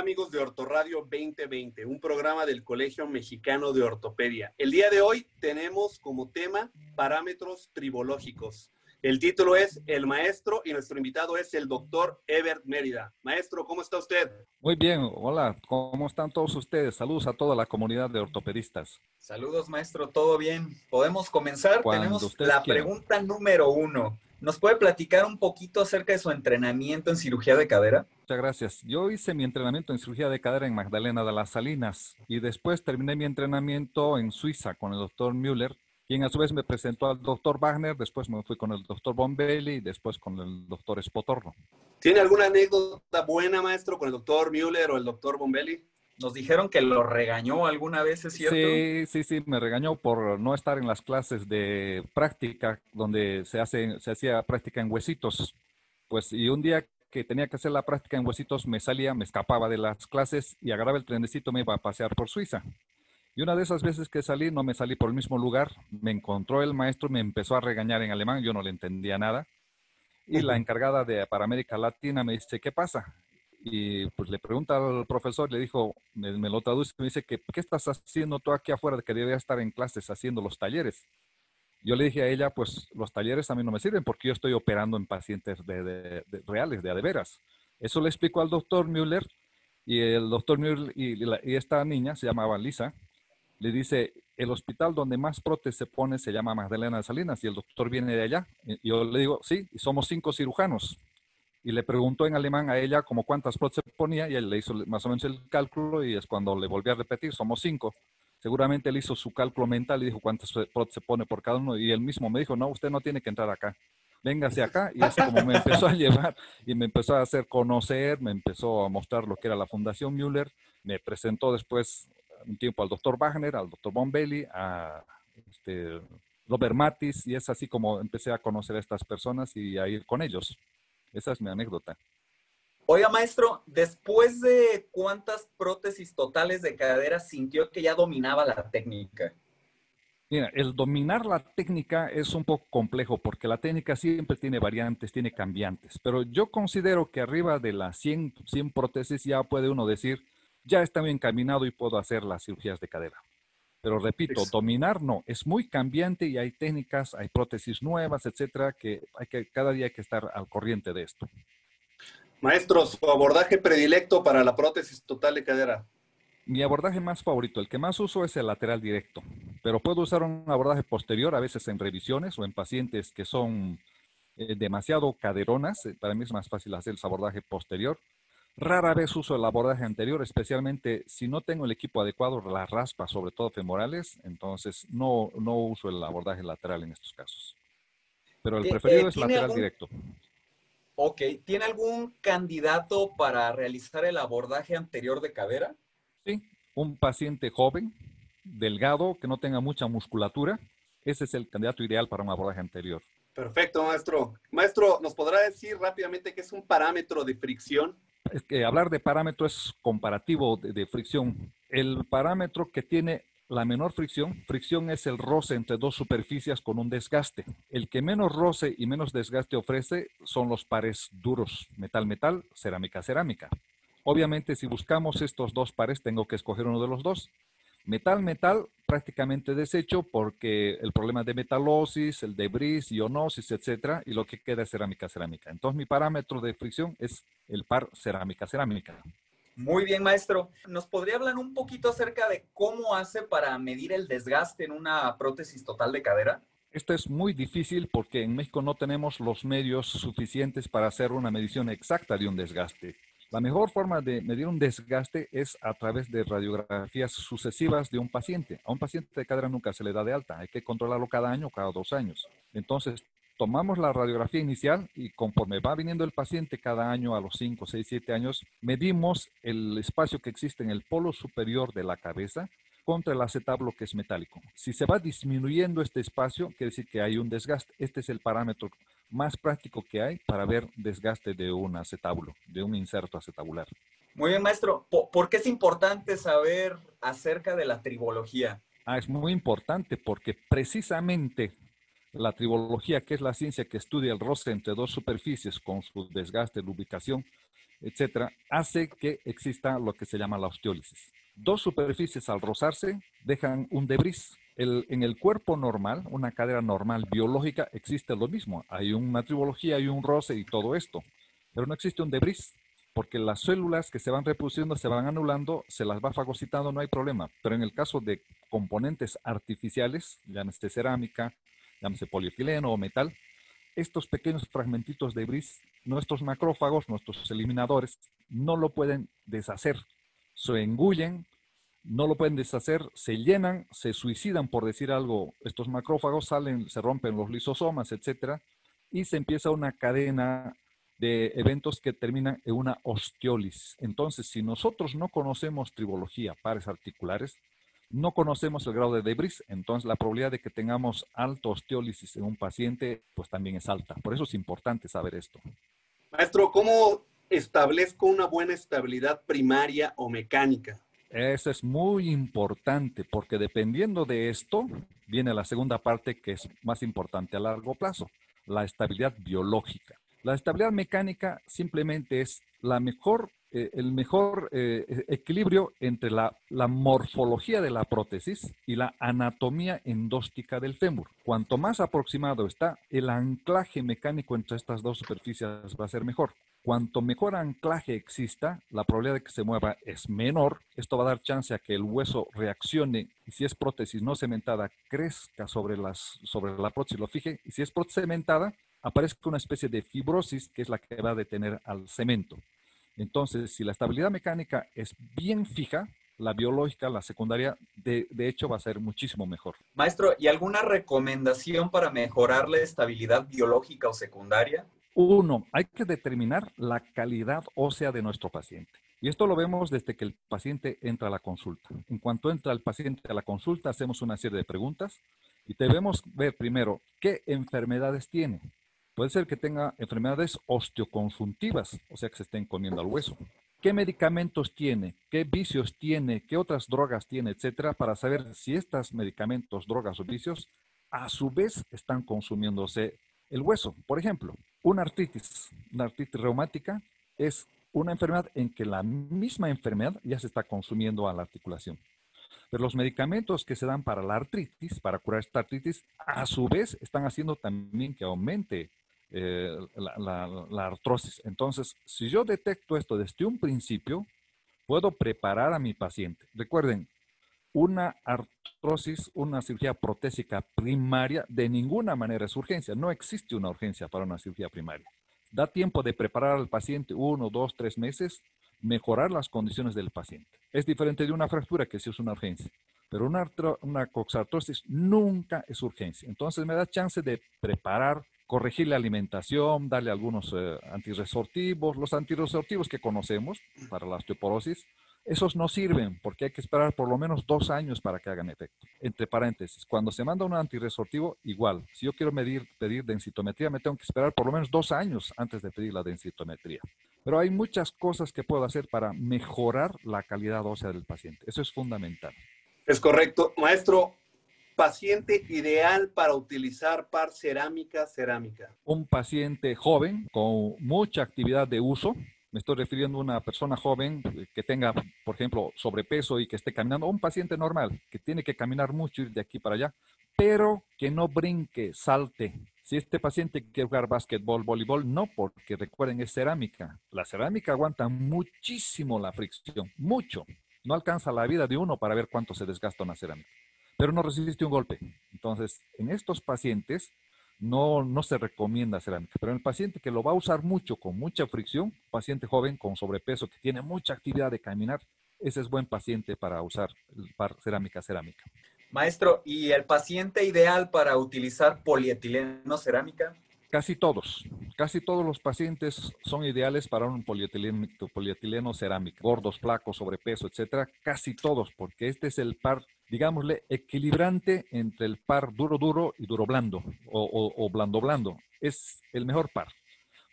Hola amigos de Ortoradio 2020, un programa del Colegio Mexicano de Ortopedia. El día de hoy tenemos como tema parámetros tribológicos. El título es El Maestro y nuestro invitado es el doctor Ebert Mérida. Maestro, ¿cómo está usted? Muy bien, hola, ¿cómo están todos ustedes? Saludos a toda la comunidad de ortopedistas. Saludos, maestro, ¿todo bien? ¿Podemos comenzar? Tenemos la pregunta número uno. ¿Nos puede platicar un poquito acerca de su entrenamiento en cirugía de cadera? Muchas gracias. Yo hice mi entrenamiento en cirugía de cadera en Magdalena de las Salinas y después terminé mi entrenamiento en Suiza con el doctor Müller quien a su vez me presentó al doctor Wagner, después me fui con el doctor Bombelli y después con el doctor Spotorno. ¿Tiene alguna anécdota buena, maestro, con el doctor Müller o el doctor Bombelli? Nos dijeron que lo regañó alguna vez, ¿es cierto? Sí, sí, sí, me regañó por no estar en las clases de práctica donde se, hace, se hacía práctica en huesitos. Pues, y un día que tenía que hacer la práctica en huesitos, me salía, me escapaba de las clases y agarraba el trenecito, me iba a pasear por Suiza. Y una de esas veces que salí, no me salí por el mismo lugar, me encontró el maestro, me empezó a regañar en alemán, yo no le entendía nada. Y la encargada de para América Latina me dice, ¿qué pasa? Y pues le pregunta al profesor, le dijo, me, lo traduce, me dice, que, ¿qué estás haciendo tú aquí afuera de que debería estar en clases haciendo los talleres? Yo le dije a ella, pues los talleres a mí no me sirven porque yo estoy operando en pacientes de, reales, de adeveras. Eso le explicó al doctor Müller y el doctor Müller y, y esta niña se llamaba Lisa le dice, el hospital donde más prótesis se pone se llama Magdalena de Salinas y el doctor viene de allá. Y yo le digo, sí, somos cinco cirujanos. Y le preguntó en alemán a ella como cuántas prótesis se ponía y él le hizo más o menos el cálculo y es cuando le volví a repetir, somos cinco. Seguramente él hizo su cálculo mental y dijo cuántas prótesis se pone por cada uno y él mismo me dijo, no, usted no tiene que entrar acá. Véngase acá y así como me empezó a llevar y me empezó a hacer conocer, me empezó a mostrar lo que era la Fundación Müller, me presentó después un tiempo al doctor Wagner, al doctor Bombelli, a este, Robert Matis, y es así como empecé a conocer a estas personas y a ir con ellos. Esa es mi anécdota. Oiga, maestro, después de cuántas prótesis totales de cadera sintió que ya dominaba la técnica? Mira, el dominar la técnica es un poco complejo porque la técnica siempre tiene variantes, tiene cambiantes, pero yo considero que arriba de las 100, 100 prótesis ya puede uno decir, ya está bien encaminado y puedo hacer las cirugías de cadera. Pero repito, dominar no, es muy cambiante y hay técnicas, hay prótesis nuevas, etcétera, que hay que cada día hay que estar al corriente de esto. Maestro, su abordaje predilecto para la prótesis total de cadera. Mi abordaje más favorito, el que más uso es el lateral directo, pero puedo usar un abordaje posterior a veces en revisiones o en pacientes que son eh, demasiado caderonas. Para mí es más fácil hacer el abordaje posterior Rara vez uso el abordaje anterior, especialmente si no tengo el equipo adecuado, las raspas, sobre todo femorales, entonces no, no uso el abordaje lateral en estos casos. Pero el preferido es lateral directo. Ok, ¿tiene algún candidato para realizar el abordaje anterior de cadera? Sí, un paciente joven, delgado, que no tenga mucha musculatura. Ese es el candidato ideal para un abordaje anterior. Perfecto, maestro. Maestro, ¿nos podrá decir rápidamente qué es un parámetro de fricción? Hablar de parámetro es comparativo de, fricción. El parámetro que tiene la menor fricción, fricción es el roce entre dos superficies con un desgaste. El que menos roce y menos desgaste ofrece son los pares duros, metal-metal, cerámica-cerámica. Obviamente, si buscamos estos dos pares, tengo que escoger uno de los dos. Metal, metal, prácticamente deshecho porque el problema de metalosis, el debris, ionosis, etcétera, y lo que queda es cerámica, cerámica. Entonces, mi parámetro de fricción es el par cerámica, cerámica. Muy bien, maestro. ¿Nos podría hablar un poquito acerca de cómo hace para medir el desgaste en una prótesis total de cadera? Esto es muy difícil porque en México no tenemos los medios suficientes para hacer una medición exacta de un desgaste. La mejor forma de medir un desgaste es a través de radiografías sucesivas de un paciente. A un paciente de cadera nunca se le da de alta, hay que controlarlo cada año, cada dos años. Entonces, tomamos la radiografía inicial y conforme va viniendo el paciente cada año a los 5, 6, 7 años, medimos el espacio que existe en el polo superior de la cabeza contra el acetábulo que es metálico. Si se va disminuyendo este espacio, quiere decir que hay un desgaste. Este es el parámetro más práctico que hay para ver desgaste de un acetábulo, de un inserto acetabular. Muy bien, maestro. ¿Por qué es importante saber acerca de la tribología? Ah, es muy importante porque precisamente la tribología, que es la ciencia que estudia el roce entre dos superficies con su desgaste, lubricación, etcétera, hace que exista lo que se llama la osteólisis. Dos superficies al rozarse dejan un debris. En el cuerpo normal, una cadera normal biológica, existe lo mismo. Hay una tribología, hay un roce y todo esto. Pero no existe un debris, porque las células que se van reproduciendo se van anulando, se las va fagocitando, no hay problema. Pero en el caso de componentes artificiales, llámese cerámica, llámese polietileno o metal, estos pequeños fragmentitos de bris, nuestros macrófagos, nuestros eliminadores, no lo pueden deshacer. Se engullen, no lo pueden deshacer, se llenan, se suicidan, por decir algo. Estos macrófagos salen, se rompen los lisosomas, etcétera, y se empieza una cadena de eventos que terminan en una osteolis. Entonces, si nosotros no conocemos tribología, pares articulares, no conocemos el grado de debris, entonces la probabilidad de que tengamos alto osteólisis en un paciente, pues también es alta. Por eso es importante saber esto. Maestro, ¿cómo establezco una buena estabilidad primaria o mecánica? Eso es muy importante porque dependiendo de esto, viene la segunda parte que es más importante a largo plazo, la estabilidad biológica. La estabilidad mecánica simplemente es la mejor eh, el mejor eh, equilibrio entre la, morfología de la prótesis y la anatomía endóstica del fémur. Cuanto más aproximado está, el anclaje mecánico entre estas dos superficies va a ser mejor. Cuanto mejor anclaje exista, la probabilidad de que se mueva es menor. Esto va a dar chance a que el hueso reaccione y si es prótesis no cementada, crezca sobre, las, sobre la prótesis, lo fije. Y si es prótesis cementada, aparezca una especie de fibrosis que es la que va a detener al cemento. Entonces, si la estabilidad mecánica es bien fija, la biológica, la secundaria, de, hecho va a ser muchísimo mejor. Maestro, ¿y alguna recomendación para mejorar la estabilidad biológica o secundaria? Uno, hay que determinar la calidad ósea de nuestro paciente. Y esto lo vemos desde que el paciente entra a la consulta. En cuanto entra el paciente a la consulta, hacemos una serie de preguntas y debemos ver primero qué enfermedades tiene. Puede ser que tenga enfermedades osteoconjuntivas, o sea que se estén comiendo al hueso. ¿Qué medicamentos tiene? ¿Qué vicios tiene? ¿Qué otras drogas tiene? Etcétera, para saber si estos medicamentos, drogas o vicios a su vez están consumiéndose el hueso. Por ejemplo, una artritis, una artritis reumática es una enfermedad en que la misma enfermedad ya se está consumiendo a la articulación. Pero los medicamentos que se dan para la artritis, para curar esta artritis, a su vez están haciendo también que aumente eh, la, artrosis. Entonces, si yo detecto esto desde un principio, puedo preparar a mi paciente. Recuerden, una artrosis, una cirugía protésica primaria, de ninguna manera es urgencia. No existe una urgencia para una cirugía primaria. Da tiempo de preparar al paciente uno, dos, tres meses, mejorar las condiciones del paciente. Es diferente de una fractura que sí es una urgencia. Pero una, una coxartrosis nunca es urgencia. Entonces me da chance de preparar corregir la alimentación, darle algunos eh, antirresortivos. Los antirresortivos que conocemos para la osteoporosis, esos no sirven porque hay que esperar por lo menos dos años para que hagan efecto. Entre paréntesis, cuando se manda un antirresortivo, igual. Si yo quiero medir, pedir densitometría, me tengo que esperar por lo menos dos años antes de pedir la densitometría. Pero hay muchas cosas que puedo hacer para mejorar la calidad ósea del paciente. Eso es fundamental. Es correcto. Maestro, paciente ideal para utilizar par cerámica cerámica? Un paciente joven con mucha actividad de uso. Me estoy refiriendo a una persona joven que tenga, por ejemplo, sobrepeso y que esté caminando, un paciente normal que tiene que caminar mucho, ir de aquí para allá, pero que no brinque, salte. Si este paciente quiere jugar básquetbol, voleibol, no, porque recuerden, es cerámica. La cerámica aguanta muchísimo la fricción, mucho. No alcanza la vida de uno para ver cuánto se desgasta una cerámica pero no resiste un golpe. Entonces, en estos pacientes no, no se recomienda cerámica, pero en el paciente que lo va a usar mucho, con mucha fricción, paciente joven con sobrepeso que tiene mucha actividad de caminar, ese es buen paciente para usar cerámica cerámica. Maestro, ¿y el paciente ideal para utilizar polietileno cerámica? Casi todos, casi todos los pacientes son ideales para un polietileno, polietileno cerámica, gordos, flacos, sobrepeso, etcétera, casi todos, porque este es el par, digámosle, equilibrante entre el par duro duro y duro blando o, o blando blando. Es el mejor par.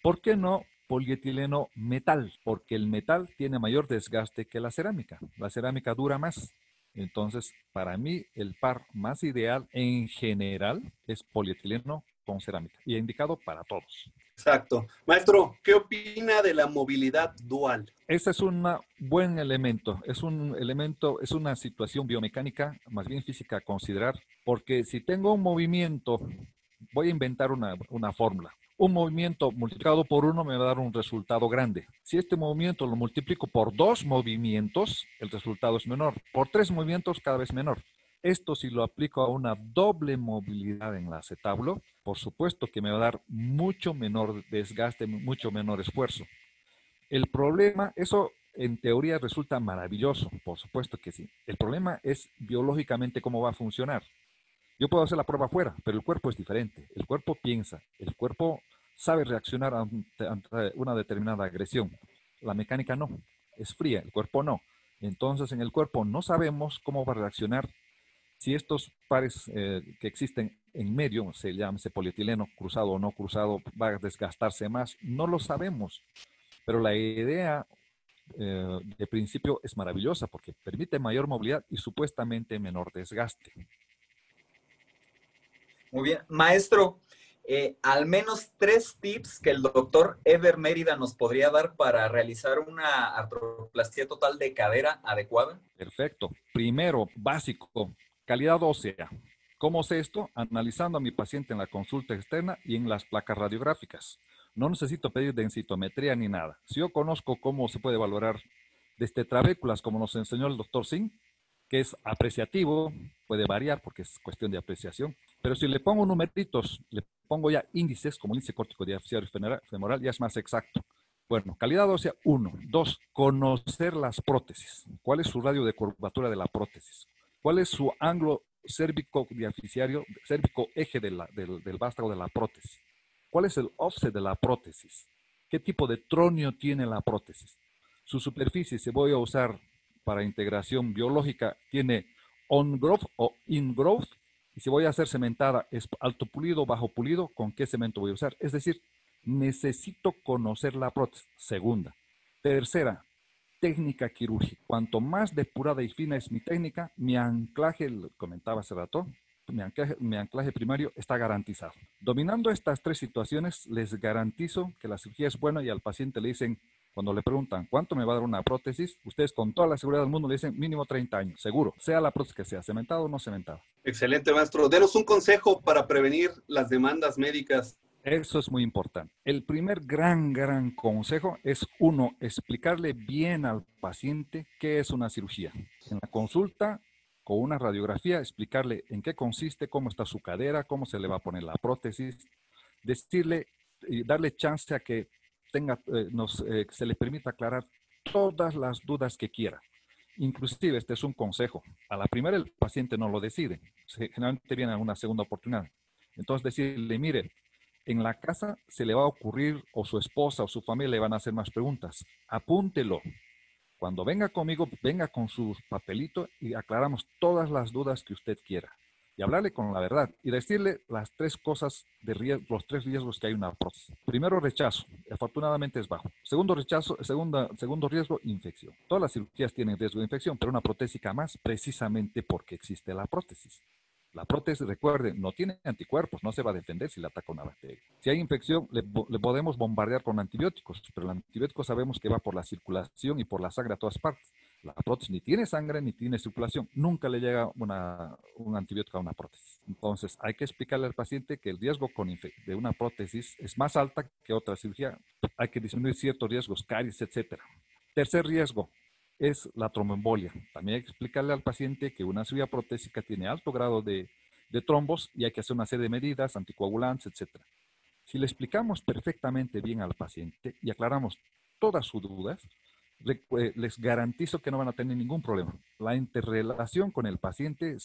¿Por qué no polietileno metal? Porque el metal tiene mayor desgaste que la cerámica. La cerámica dura más. Entonces, para mí, el par más ideal en general es polietileno con cerámica y indicado para todos. Exacto. Maestro, ¿qué opina de la movilidad dual? Ese es un buen elemento, es un elemento, es una situación biomecánica, más bien física a considerar, porque si tengo un movimiento, voy a inventar una, una fórmula. Un movimiento multiplicado por uno me va a dar un resultado grande. Si este movimiento lo multiplico por dos movimientos, el resultado es menor. Por tres movimientos, cada vez menor. Esto si lo aplico a una doble movilidad en la acetablo, por supuesto que me va a dar mucho menor desgaste, mucho menor esfuerzo. El problema, eso en teoría resulta maravilloso, por supuesto que sí. El problema es biológicamente cómo va a funcionar. Yo puedo hacer la prueba afuera, pero el cuerpo es diferente. El cuerpo piensa, el cuerpo sabe reaccionar ante, ante una determinada agresión. La mecánica no, es fría, el cuerpo no. Entonces en el cuerpo no sabemos cómo va a reaccionar si estos pares eh, que existen en medio, se llama polietileno cruzado o no cruzado, va a desgastarse más, no lo sabemos. Pero la idea eh, de principio es maravillosa porque permite mayor movilidad y supuestamente menor desgaste. Muy bien. Maestro, eh, al menos tres tips que el doctor Ever Mérida nos podría dar para realizar una artroplastia total de cadera adecuada. Perfecto. Primero, básico, Calidad ósea. ¿Cómo sé esto? Analizando a mi paciente en la consulta externa y en las placas radiográficas. No necesito pedir densitometría ni nada. Si yo conozco cómo se puede valorar desde trabéculas, como nos enseñó el doctor Singh, que es apreciativo, puede variar porque es cuestión de apreciación, pero si le pongo numeritos, le pongo ya índices, como el índice córtico diafisiario femoral, ya es más exacto. Bueno, calidad ósea, uno. Dos, conocer las prótesis. ¿Cuál es su radio de curvatura de la prótesis? ¿Cuál es su ángulo cérvico diaficiario, cérvico eje del, del vástago de la prótesis? ¿Cuál es el offset de la prótesis? ¿Qué tipo de tronio tiene la prótesis? Su superficie, si voy a usar para integración biológica, tiene on-growth o in-growth. Y si voy a hacer cementada, es alto pulido, bajo pulido, ¿con qué cemento voy a usar? Es decir, necesito conocer la prótesis. Segunda. Tercera, técnica quirúrgica. Cuanto más depurada y fina es mi técnica, mi anclaje, comentaba hace rato, mi anclaje, mi anclaje, primario está garantizado. Dominando estas tres situaciones, les garantizo que la cirugía es buena y al paciente le dicen, cuando le preguntan cuánto me va a dar una prótesis, ustedes con toda la seguridad del mundo le dicen mínimo 30 años, seguro, sea la prótesis que sea, cementado o no cementado. Excelente, maestro. Denos un consejo para prevenir las demandas médicas eso es muy importante. El primer gran, gran consejo es, uno, explicarle bien al paciente qué es una cirugía. En la consulta, con una radiografía, explicarle en qué consiste, cómo está su cadera, cómo se le va a poner la prótesis, decirle y darle chance a que tenga, eh, nos, eh, se le permita aclarar todas las dudas que quiera. Inclusive, este es un consejo. A la primera el paciente no lo decide. Generalmente viene a una segunda oportunidad. Entonces decirle, mire, en la casa se le va a ocurrir o su esposa o su familia le van a hacer más preguntas. Apúntelo. Cuando venga conmigo, venga con su papelito y aclaramos todas las dudas que usted quiera. Y hablarle con la verdad y decirle las tres cosas de los tres riesgos que hay en una prótesis. Primero, rechazo. Afortunadamente es bajo. Segundo, rechazo. Segunda, segundo riesgo, infección. Todas las cirugías tienen riesgo de infección, pero una protésica más precisamente porque existe la prótesis. La prótesis, recuerden, no tiene anticuerpos, no se va a defender si le ataca una bacteria. Si hay infección, le, podemos bombardear con antibióticos, pero el antibiótico sabemos que va por la circulación y por la sangre a todas partes. La prótesis ni tiene sangre ni tiene circulación. Nunca le llega un antibiótico a una prótesis. Entonces, hay que explicarle al paciente que el riesgo con de una prótesis es más alta que otra cirugía. Hay que disminuir ciertos riesgos, caries, etc. Tercer riesgo, es la tromboembolia. También explicarle al paciente que una cirugía protésica tiene alto grado de, trombos y hay que hacer una serie de medidas, anticoagulantes, etc. Si le explicamos perfectamente bien al paciente y aclaramos todas sus dudas, eh, les garantizo que no van a tener ningún problema. La interrelación con el paciente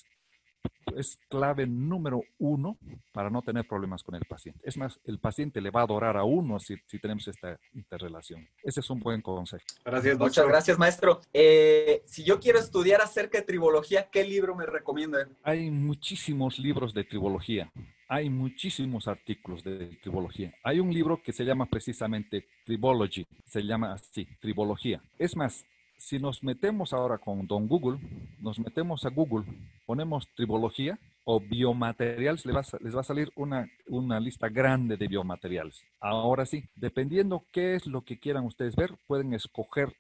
es clave número uno para no tener problemas con el paciente. Es más, el paciente le va a adorar a uno si, tenemos esta interrelación. Ese es un buen consejo. Gracias, Muchas gracias, maestro. Eh, si yo quiero estudiar acerca de tribología, ¿qué libro me recomienda? Hay muchísimos libros de tribología. Hay muchísimos artículos de tribología. Hay un libro que se llama precisamente Tribology. Se llama así, Tribología. Es más, si nos metemos ahora con Don Google, nos metemos a Google, ponemos tribología o biomateriales, les va, a, les va a salir una, una lista grande de biomateriales. Ahora sí, dependiendo qué es lo que quieran ustedes ver, pueden escoger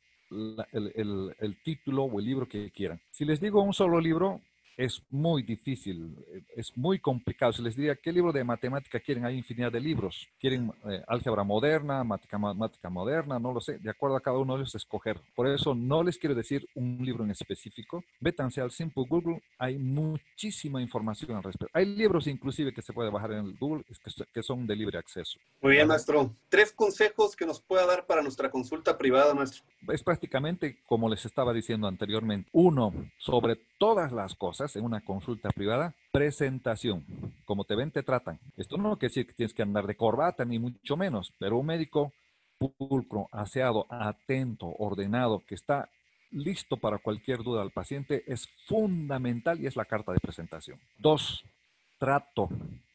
el, el, el, título o el libro que quieran. Si les digo un solo libro, es muy difícil, eh, es muy complicado. Si les diría, ¿qué libro de matemática quieren? Hay infinidad de libros. ¿Quieren eh, álgebra moderna, matemática moderna? No lo sé. De acuerdo a cada uno de ellos, escoger. Por eso no les quiero decir un libro en específico. Vétanse al Simple Google. Hay muchísima información al respecto. Hay libros inclusive que se puede bajar en el Google que son de libre acceso. Muy bien, maestro. Tres consejos que nos pueda dar para nuestra consulta privada, maestro. Es prácticamente como les estaba diciendo anteriormente. Uno, sobre todas las cosas en una consulta privada, presentación. Como te ven, te tratan. Esto no quiere decir que tienes que andar de corbata, ni mucho menos, pero un médico pulcro, aseado, atento, ordenado, que está listo para cualquier duda al paciente, es fundamental y es la carta de presentación. Dos, trato.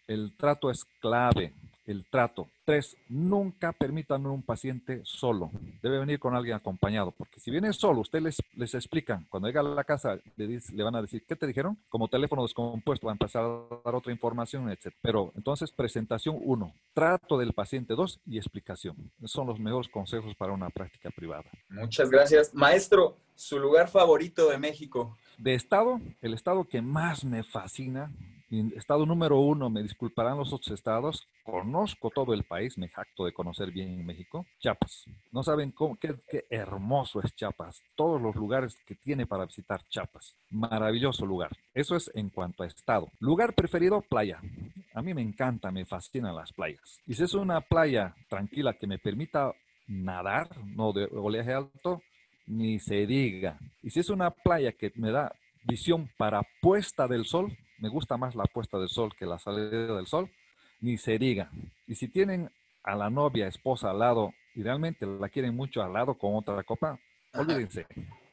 El trato es clave el trato. Tres, nunca permitan a un paciente solo. Debe venir con alguien acompañado, porque si viene solo, ustedes les, les explican. Cuando llega a la casa, le, le, van a decir, ¿qué te dijeron? Como teléfono descompuesto, van a empezar a dar otra información, etc. Pero entonces, presentación uno, trato del paciente dos y explicación. Esos son los mejores consejos para una práctica privada. Muchas gracias. Maestro, su lugar favorito de México. De estado, el estado que más me fascina estado número uno, me disculparán los otros estados, conozco todo el país, me jacto de conocer bien México, Chiapas. No saben cómo, qué, qué, hermoso es Chiapas, todos los lugares que tiene para visitar Chiapas. Maravilloso lugar. Eso es en cuanto a estado. Lugar preferido, playa. A mí me encanta, me fascinan las playas. Y si es una playa tranquila que me permita nadar, no de oleaje alto, ni se diga. Y si es una playa que me da visión para puesta del sol, me gusta más la puesta del sol que la salida del sol, ni se diga. Y si tienen a la novia, esposa al lado y realmente la quieren mucho al lado con otra copa, olvídense,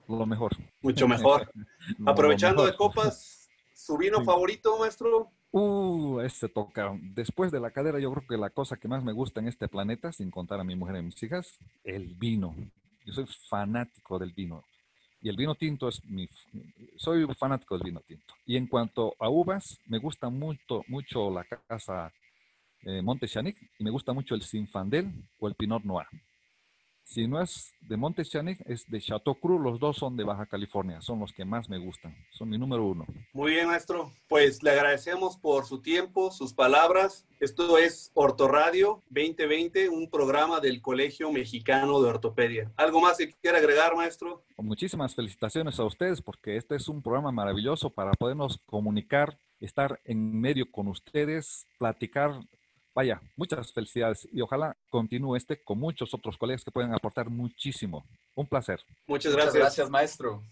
lo mejor. Mucho mejor. Aprovechando de copas, ¿su vino favorito, maestro? Uh, ese toca. Después de la cadera, yo creo que la cosa que más me gusta en este planeta, sin contar a mi mujer y a mis hijas, el vino. Yo soy fanático del vino. Y el vino tinto es mi, soy fanático del vino tinto. Y en cuanto a uvas, me gusta mucho, mucho la casa eh, y me gusta mucho el Sinfandel o el Pinot Noir. Si no es de Montechanic, es de Chateau Cruz. Los dos son de Baja California. Son los que más me gustan. Son mi número uno. Muy bien, maestro. Pues le agradecemos por su tiempo, sus palabras. Esto es Ortoradio 2020, un programa del Colegio Mexicano de Ortopedia. ¿Algo más que quiera agregar, maestro? Muchísimas felicitaciones a ustedes porque este es un programa maravilloso para podernos comunicar, estar en medio con ustedes, platicar Vaya, muchas felicidades y ojalá continúe este con muchos otros colegas que pueden aportar muchísimo. Un placer. Muchas gracias. Muchas gracias, maestro.